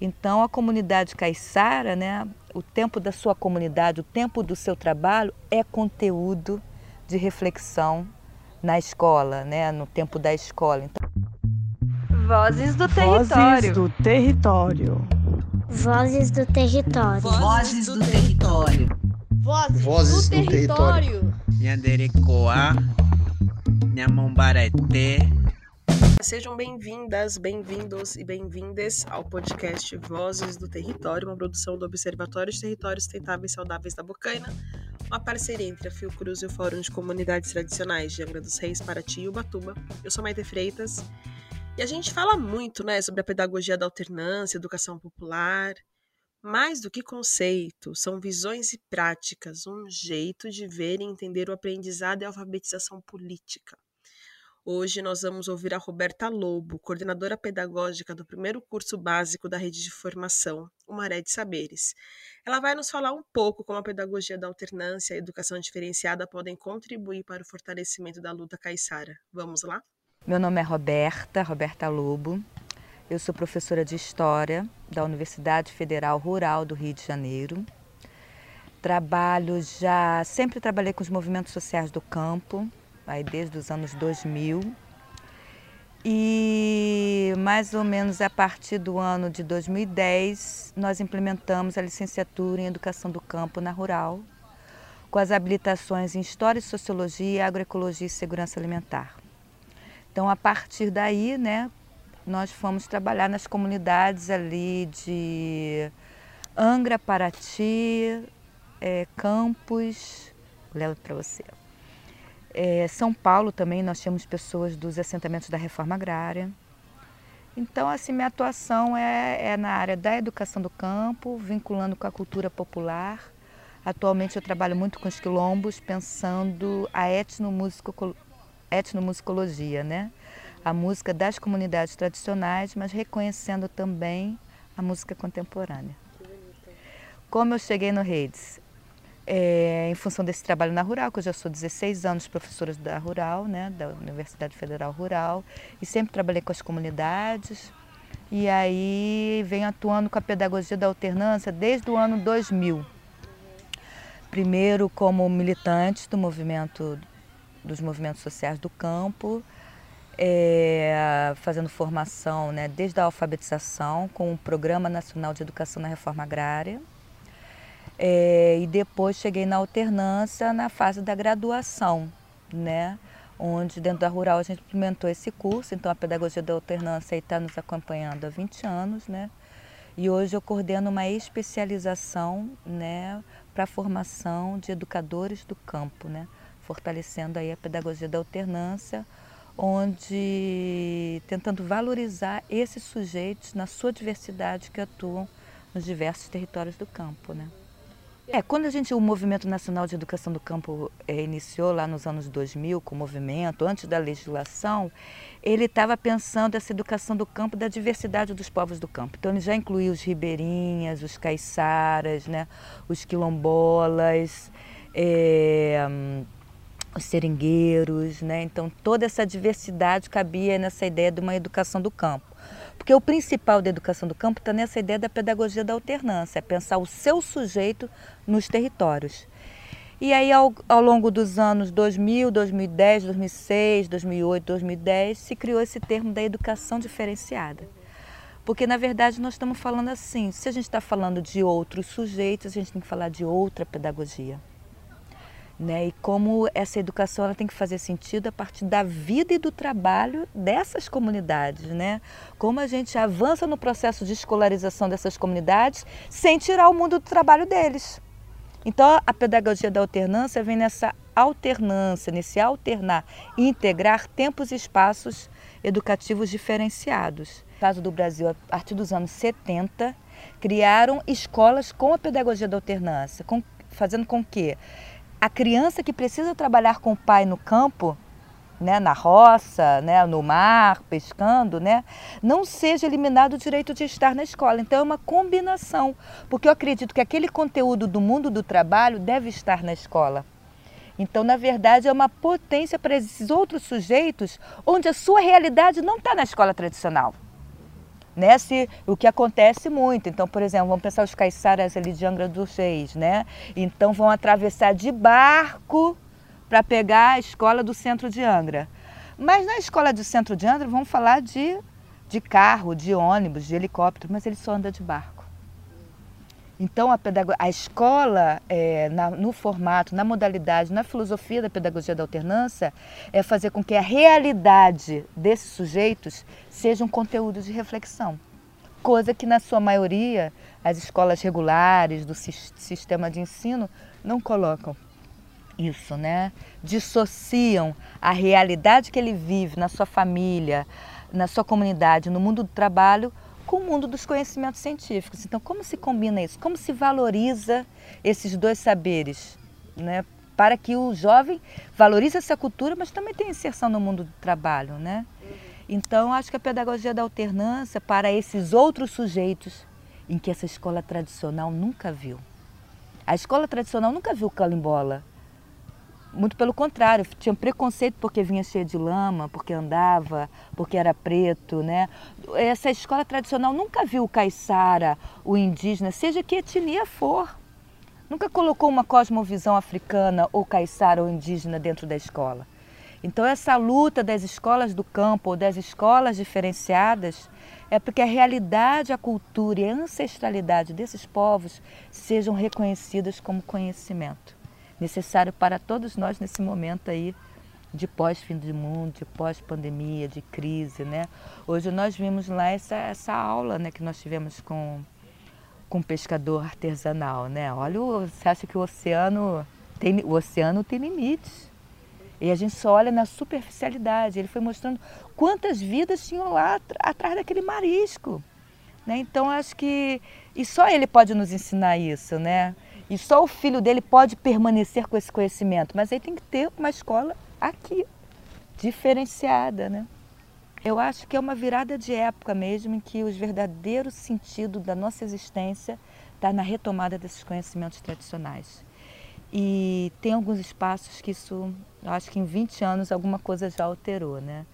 Então a comunidade caiçara, né, o tempo da sua comunidade, o tempo do seu trabalho é conteúdo de reflexão na escola, né, no tempo da escola. Então... Vozes do território. Vozes do território. Vozes do território. Vozes do território. Vozes, Vozes do, do, território. Nhanderecoa, Nhamombareté. Sejam bem-vindas, bem-vindos e bem-vindas ao podcast Vozes do Território, uma produção do Observatório de Territórios Sustentáveis e Saudáveis da Bocaina, uma parceria entre a Fiocruz e o Fórum de Comunidades Tradicionais de Angra dos Reis, Paraty e Ubatuba. Eu sou Maite Freitas e a gente fala muito né, sobre a pedagogia da alternância, educação popular. Mais do que conceito, são visões e práticas, um jeito de ver e entender o aprendizado e a alfabetização política. Hoje nós vamos ouvir a Roberta Lobo, coordenadora pedagógica do primeiro curso básico da rede de formação, o Maré de Saberes. Ela vai nos falar um pouco como a pedagogia da alternância e a educação diferenciada podem contribuir para o fortalecimento da luta caiçara. Vamos lá? Meu nome é Roberta, Roberta Lobo. Eu sou professora de História da Universidade Federal Rural do Rio de Janeiro. Trabalho já, sempre trabalhei com os movimentos sociais do campo, aí desde os anos 2000. E mais ou menos a partir do ano de 2010, nós implementamos a licenciatura em Educação do Campo na Rural, com as habilitações em História, Sociologia, Agroecologia e Segurança Alimentar. Então, a partir daí, né, nós fomos trabalhar nas comunidades ali de Angra, Paraty, é, Campos, levo para você. É, São Paulo também, nós tínhamos pessoas dos assentamentos da reforma agrária. Então, assim, minha atuação é, é na área da educação do campo, vinculando com a cultura popular. Atualmente eu trabalho muito com os quilombos, pensando a etnomusicologia, né? A música das comunidades tradicionais, mas reconhecendo também a música contemporânea. Como eu cheguei no Redes? É, em função desse trabalho na Rural, que eu já sou 16 anos professora da Rural, né, da Universidade Federal Rural, e sempre trabalhei com as comunidades. E aí venho atuando com a pedagogia da alternância desde o ano 2000. Primeiro como militante do movimento dos movimentos sociais do campo, é, fazendo formação né, desde a alfabetização com o Programa Nacional de Educação na Reforma Agrária. É, e depois cheguei na alternância na fase da graduação, né, onde dentro da Rural a gente implementou esse curso, então a pedagogia da alternância está nos acompanhando há 20 anos, né, e hoje eu coordeno uma especialização né, para a formação de educadores do campo, né, fortalecendo aí a pedagogia da alternância, onde tentando valorizar esses sujeitos na sua diversidade que atuam nos diversos territórios do campo, né? É, quando a gente, o Movimento Nacional de Educação do Campo é, iniciou lá nos anos 2000 com o movimento, antes da legislação, ele estava pensando essa educação do campo da diversidade dos povos do campo. Então ele já incluiu os ribeirinhas, os caiçaras, né, os quilombolas, é, os seringueiros, né? Então toda essa diversidade cabia nessa ideia de uma educação do campo. Porque o principal da educação do campo está nessa ideia da pedagogia da alternância, é pensar o seu sujeito nos territórios. E aí ao, ao longo dos anos 2000, 2010, 2006, 2008, 2010, se criou esse termo da educação diferenciada. Porque na verdade nós estamos falando assim, se a gente está falando de outros sujeitos, a gente tem que falar de outra pedagogia. Né? E como essa educação ela tem que fazer sentido a partir da vida e do trabalho dessas comunidades, né? Como a gente avança no processo de escolarização dessas comunidades sem tirar o mundo do trabalho deles. Então a pedagogia da alternância vem nessa alternância, nesse alternar e integrar tempos e espaços educativos diferenciados. No caso do Brasil, a partir dos anos 70, criaram escolas com a pedagogia da alternância, com, fazendo com que a criança que precisa trabalhar com o pai no campo, né, na roça, né, no mar, pescando, né, não seja eliminado o direito de estar na escola. Então é uma combinação, porque eu acredito que aquele conteúdo do mundo do trabalho deve estar na escola. Então, na verdade, é uma potência para esses outros sujeitos onde a sua realidade não está na escola tradicional. Né? Se, o que acontece muito. Então, por exemplo, vamos pensar os caiçaras ali de Angra dos Reis, né? Então vão atravessar de barco para pegar a escola do centro de Angra. Mas na escola do centro de Angra vamos falar de, de carro, de ônibus, de helicóptero, mas ele só anda de barco. Então a, a escola, é, na, no formato, na modalidade, na filosofia da pedagogia da alternância, é fazer com que a realidade desses sujeitos seja um conteúdo de reflexão. Coisa que, na sua maioria, as escolas regulares do sistema de ensino não colocam isso, né? Dissociam a realidade que ele vive na sua família, na sua comunidade, no mundo do trabalho, com o mundo dos conhecimentos científicos. Então, como se combina isso? Como se valoriza esses dois saberes, né? Para que o jovem valorize essa cultura, mas também tenha inserção no mundo do trabalho, né? Então, acho que a pedagogia da alternância para esses outros sujeitos em que essa escola tradicional nunca viu. A escola tradicional nunca viu calimbola, muito pelo contrário, tinha preconceito porque vinha cheia de lama, porque andava, porque era preto, né? Essa escola tradicional nunca viu o caiçara, o indígena, seja que etnia for. Nunca colocou uma cosmovisão africana ou caiçara ou indígena dentro da escola. Então essa luta das escolas do campo ou das escolas diferenciadas é porque a realidade, a cultura e a ancestralidade desses povos sejam reconhecidas como conhecimento necessário para todos nós nesse momento aí de pós-fim do mundo, de pós-pandemia, de crise, né? Hoje nós vimos lá essa, essa aula, né, que nós tivemos com com pescador artesanal, né? Olha, você acha que o oceano tem o oceano tem limites. E a gente só olha na superficialidade. Ele foi mostrando quantas vidas tinham lá atrás daquele marisco. Né? Então acho que e só ele pode nos ensinar isso, né? E só o filho dele pode permanecer com esse conhecimento. Mas aí tem que ter uma escola aqui, diferenciada, né? Eu acho que é uma virada de época mesmo em que o verdadeiro sentido da nossa existência está na retomada desses conhecimentos tradicionais. E tem alguns espaços que isso, eu acho que em 20 anos alguma coisa já alterou, né?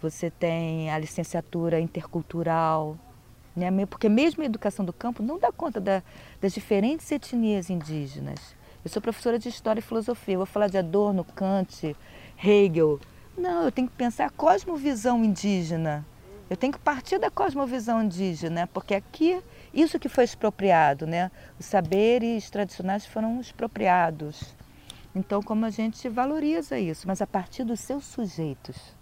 Você tem a licenciatura intercultural, né? Porque mesmo a educação do campo não dá conta da, das diferentes etnias indígenas. Eu sou professora de História e Filosofia, eu vou falar de Adorno, Kant, Hegel. Não, eu tenho que pensar a cosmovisão indígena. Eu tenho que partir da cosmovisão indígena, porque aqui, isso que foi expropriado, né? Os saberes tradicionais foram expropriados. Então, como a gente valoriza isso, mas a partir dos seus sujeitos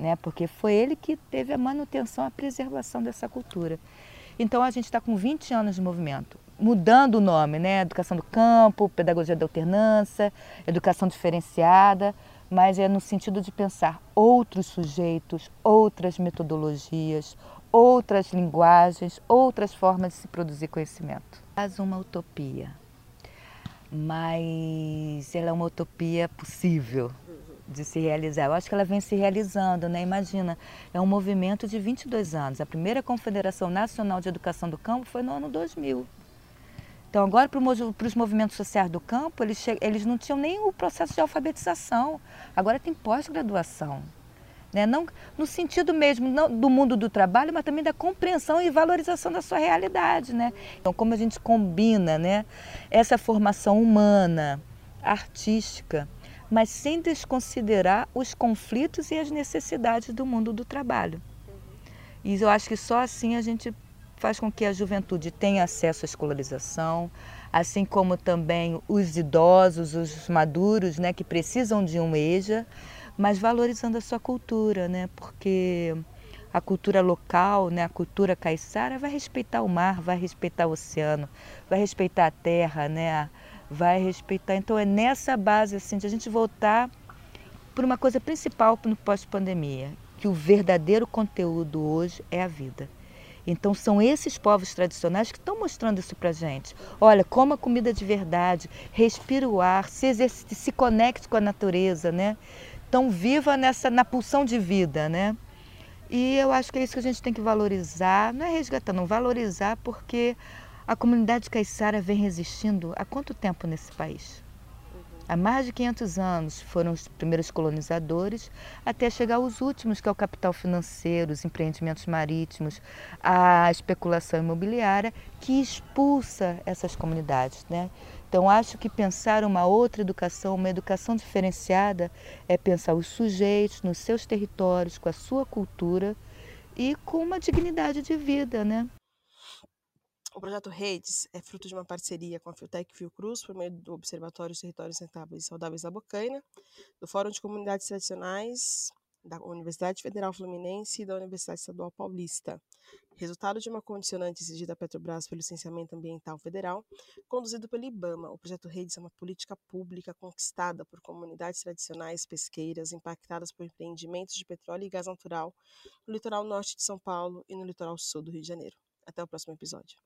né? porque foi ele que teve a manutenção, a preservação dessa cultura. Então a gente está com 20 anos de movimento, mudando o nome, né? Educação do campo, pedagogia da alternância, educação diferenciada, mas é no sentido de pensar outros sujeitos, outras metodologias, outras linguagens, outras formas de se produzir conhecimento. Faz uma utopia, mas ela é uma utopia possível, de se realizar. Eu acho que ela vem se realizando, né? Imagina, é um movimento de 22 anos. A primeira Confederação Nacional de Educação do Campo foi no ano 2000. Então, agora, para os movimentos sociais do campo, eles, eles não tinham nem o processo de alfabetização. Agora tem pós-graduação. Né? Não no sentido mesmo não, do mundo do trabalho, mas também da compreensão e valorização da sua realidade. Né? Então, como a gente combina né, essa formação humana, artística, mas sem desconsiderar os conflitos e as necessidades do mundo do trabalho. E eu acho que só assim a gente faz com que a juventude tenha acesso à escolarização, assim como também os idosos, os maduros, né, que precisam de um EJA, mas valorizando a sua cultura, né, porque a cultura local, né, a cultura caiçara vai respeitar o mar, vai respeitar o oceano, vai respeitar a terra, né, vai respeitar. Então é nessa base assim de a gente voltar por uma coisa principal no pós-pandemia, que o verdadeiro conteúdo hoje é a vida. Então são esses povos tradicionais que estão mostrando isso para gente. Olha, coma comida de verdade, respira o ar, se se conecte com a natureza, né? Então viva nessa na pulsão de vida, né? E eu acho que é isso que a gente tem que valorizar, não é resgatar, não valorizar, porque a comunidade caiçara vem resistindo há quanto tempo nesse país? Há mais de 500 anos foram os primeiros colonizadores, até chegar os últimos, que é o capital financeiro, os empreendimentos marítimos, a especulação imobiliária, que expulsa essas comunidades. Né? Então, acho que pensar uma outra educação, uma educação diferenciada, é pensar os sujeitos nos seus territórios, com a sua cultura e com uma dignidade de vida, né? O projeto Redes é fruto de uma parceria com a Fiotec Fiocruz, por meio do Observatório Territórios Sustentáveis e Saudáveis da Bocaina, do Fórum de Comunidades Tradicionais da Universidade Federal Fluminense e da Universidade Estadual Paulista. Resultado de uma condicionante exigida à Petrobras pelo Licenciamento Ambiental Federal, conduzido pelo IBAMA. O projeto Redes é uma política pública conquistada por comunidades tradicionais pesqueiras impactadas por empreendimentos de petróleo e gás natural no litoral norte de São Paulo e no litoral sul do Rio de Janeiro. Até o próximo episódio.